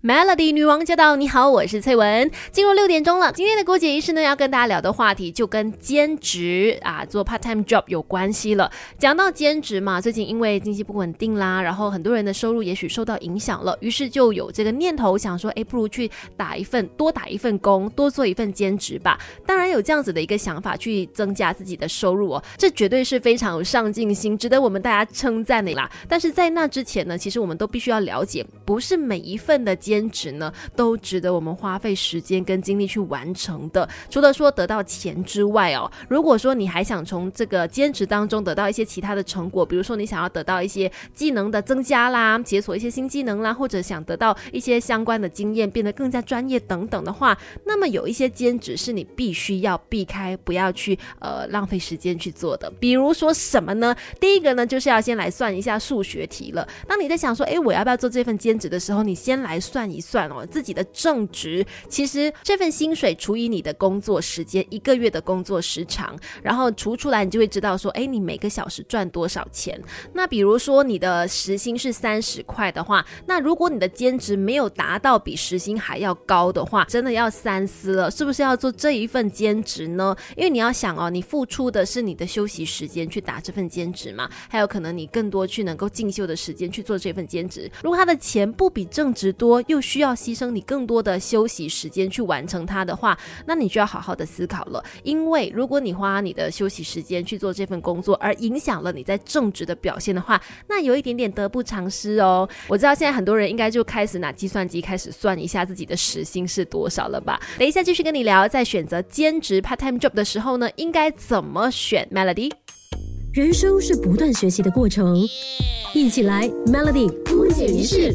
Melody 女王驾到！你好，我是翠文。进入六点钟了，今天的郭姐仪式呢，要跟大家聊的话题就跟兼职啊，做 part time job 有关系了。讲到兼职嘛，最近因为经济不稳定啦，然后很多人的收入也许受到影响了，于是就有这个念头，想说，哎，不如去打一份多打一份工，多做一份兼职吧。当然有这样子的一个想法，去增加自己的收入哦，这绝对是非常有上进心，值得我们大家称赞的啦。但是在那之前呢，其实我们都必须要了解，不是每一份的。兼职呢，都值得我们花费时间跟精力去完成的。除了说得到钱之外哦，如果说你还想从这个兼职当中得到一些其他的成果，比如说你想要得到一些技能的增加啦，解锁一些新技能啦，或者想得到一些相关的经验，变得更加专业等等的话，那么有一些兼职是你必须要避开，不要去呃浪费时间去做的。比如说什么呢？第一个呢，就是要先来算一下数学题了。当你在想说，哎，我要不要做这份兼职的时候，你先来算。算一算哦，自己的正职，其实这份薪水除以你的工作时间，一个月的工作时长，然后除出来，你就会知道说，哎，你每个小时赚多少钱。那比如说你的时薪是三十块的话，那如果你的兼职没有达到比时薪还要高的话，真的要三思了，是不是要做这一份兼职呢？因为你要想哦，你付出的是你的休息时间去打这份兼职嘛，还有可能你更多去能够进修的时间去做这份兼职。如果他的钱不比正职多，又需要牺牲你更多的休息时间去完成它的话，那你就要好好的思考了。因为如果你花你的休息时间去做这份工作，而影响了你在正职的表现的话，那有一点点得不偿失哦。我知道现在很多人应该就开始拿计算机开始算一下自己的时薪是多少了吧？等一下继续跟你聊，在选择兼职 part time job 的时候呢，应该怎么选？Melody，人生是不断学习的过程，一起来 Melody 不解一式。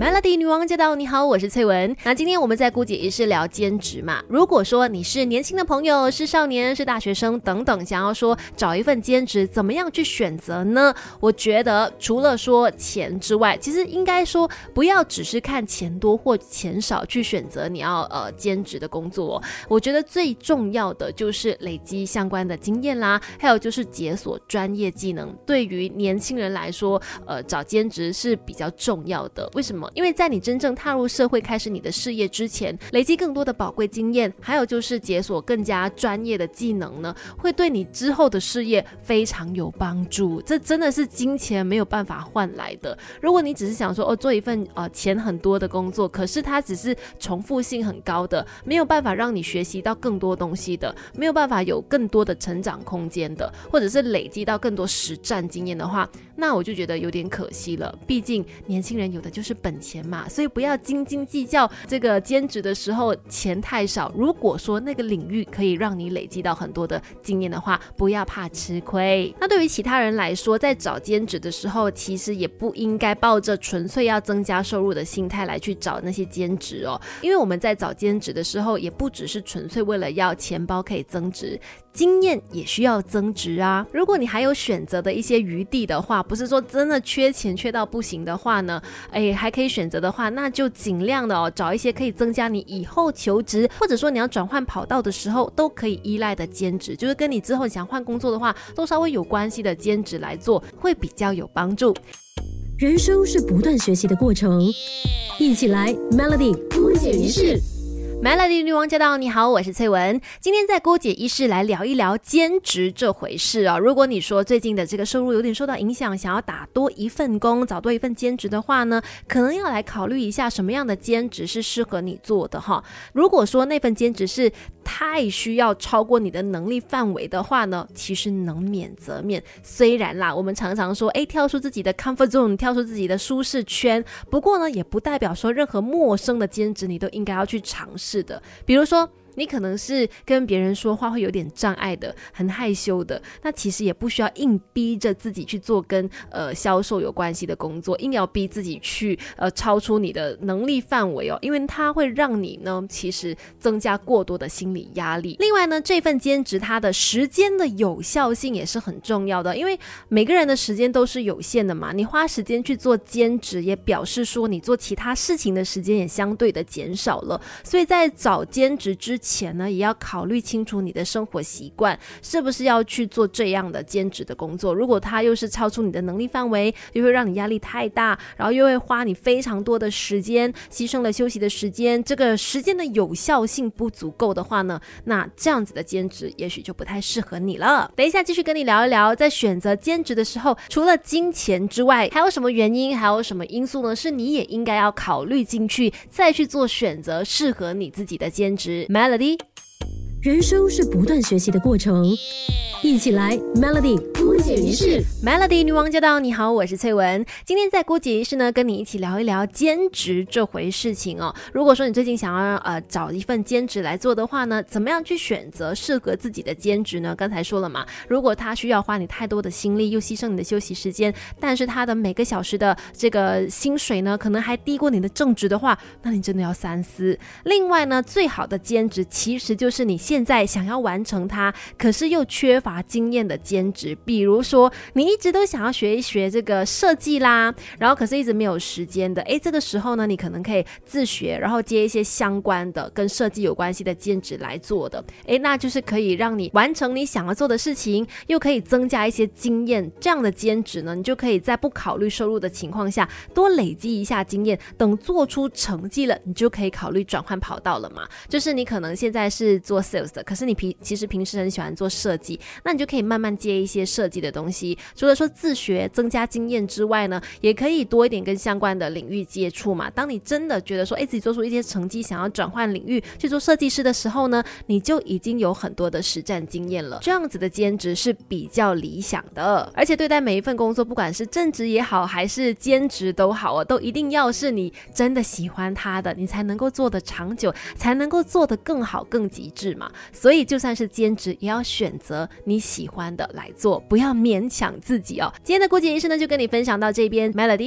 Melody 女王驾到！你好，我是翠文。那今天我们在姑姐也是聊兼职嘛。如果说你是年轻的朋友，是少年，是大学生等等，想要说找一份兼职，怎么样去选择呢？我觉得除了说钱之外，其实应该说不要只是看钱多或钱少去选择你要呃兼职的工作。我觉得最重要的就是累积相关的经验啦，还有就是解锁专业技能。对于年轻人来说，呃，找兼职是比较重要的。为什么？因为在你真正踏入社会、开始你的事业之前，累积更多的宝贵经验，还有就是解锁更加专业的技能呢，会对你之后的事业非常有帮助。这真的是金钱没有办法换来的。如果你只是想说哦，做一份呃钱很多的工作，可是它只是重复性很高的，没有办法让你学习到更多东西的，没有办法有更多的成长空间的，或者是累积到更多实战经验的话，那我就觉得有点可惜了。毕竟年轻人有的就是本。钱嘛，所以不要斤斤计较这个兼职的时候钱太少。如果说那个领域可以让你累积到很多的经验的话，不要怕吃亏。那对于其他人来说，在找兼职的时候，其实也不应该抱着纯粹要增加收入的心态来去找那些兼职哦。因为我们在找兼职的时候，也不只是纯粹为了要钱包可以增值。经验也需要增值啊！如果你还有选择的一些余地的话，不是说真的缺钱缺到不行的话呢，哎，还可以可以选择的话，那就尽量的哦，找一些可以增加你以后求职，或者说你要转换跑道的时候都可以依赖的兼职，就是跟你之后想换工作的话都稍微有关系的兼职来做，会比较有帮助。人生是不断学习的过程，一起来 Melody 不解一式。Melody 女王驾到！你好，我是翠文。今天在郭姐医室来聊一聊兼职这回事啊。如果你说最近的这个收入有点受到影响，想要打多一份工，找多一份兼职的话呢，可能要来考虑一下什么样的兼职是适合你做的哈。如果说那份兼职是太需要超过你的能力范围的话呢，其实能免则免。虽然啦，我们常常说，诶，跳出自己的 comfort zone，跳出自己的舒适圈。不过呢，也不代表说任何陌生的兼职你都应该要去尝试。的，比如说。你可能是跟别人说话会有点障碍的，很害羞的。那其实也不需要硬逼着自己去做跟呃销售有关系的工作，硬要逼自己去呃超出你的能力范围哦，因为它会让你呢其实增加过多的心理压力。另外呢，这份兼职它的时间的有效性也是很重要的，因为每个人的时间都是有限的嘛。你花时间去做兼职，也表示说你做其他事情的时间也相对的减少了。所以在找兼职之前。前呢，也要考虑清楚你的生活习惯是不是要去做这样的兼职的工作。如果它又是超出你的能力范围，又会让你压力太大，然后又会花你非常多的时间，牺牲了休息的时间，这个时间的有效性不足够的话呢，那这样子的兼职也许就不太适合你了。等一下继续跟你聊一聊，在选择兼职的时候，除了金钱之外，还有什么原因，还有什么因素呢？是你也应该要考虑进去，再去做选择适合你自己的兼职。Melody，人生是不断学习的过程，一起来 Melody 姑姐仪式。Melody 女王驾到！你好，我是翠文。今天在姑姐仪式呢，跟你一起聊一聊兼职这回事情哦。如果说你最近想要呃找一份兼职来做的话呢，怎么样去选择适合自己的兼职呢？刚才说了嘛，如果他需要花你太多的心力，又牺牲你的休息时间，但是他的每个小时的这个薪水呢，可能还低过你的正职的话，那你真的要三思。另外呢，最好的兼职其实就是你现在想要完成它，可是又缺乏经验的兼职，比如说你一直都想要学一学这个设计啦，然后可是一直没有时间的，诶，这个时候呢，你可能可以自学，然后接一些相关的跟设计有关系的兼职来做的，诶，那就是可以让你完成你想要做的事情，又可以增加一些经验。这样的兼职呢，你就可以在不考虑收入的情况下，多累积一下经验，等做出成绩了，你就可以考虑转换跑道了嘛。就是你可能现在是做设可是你平其实平时很喜欢做设计，那你就可以慢慢接一些设计的东西。除了说自学增加经验之外呢，也可以多一点跟相关的领域接触嘛。当你真的觉得说，哎，自己做出一些成绩，想要转换领域去做设计师的时候呢，你就已经有很多的实战经验了。这样子的兼职是比较理想的，而且对待每一份工作，不管是正职也好，还是兼职都好啊，都一定要是你真的喜欢它的，你才能够做得长久，才能够做得更好、更极致嘛。所以就算是兼职，也要选择你喜欢的来做，不要勉强自己哦。今天的郭姐医生呢，就跟你分享到这边，Melody。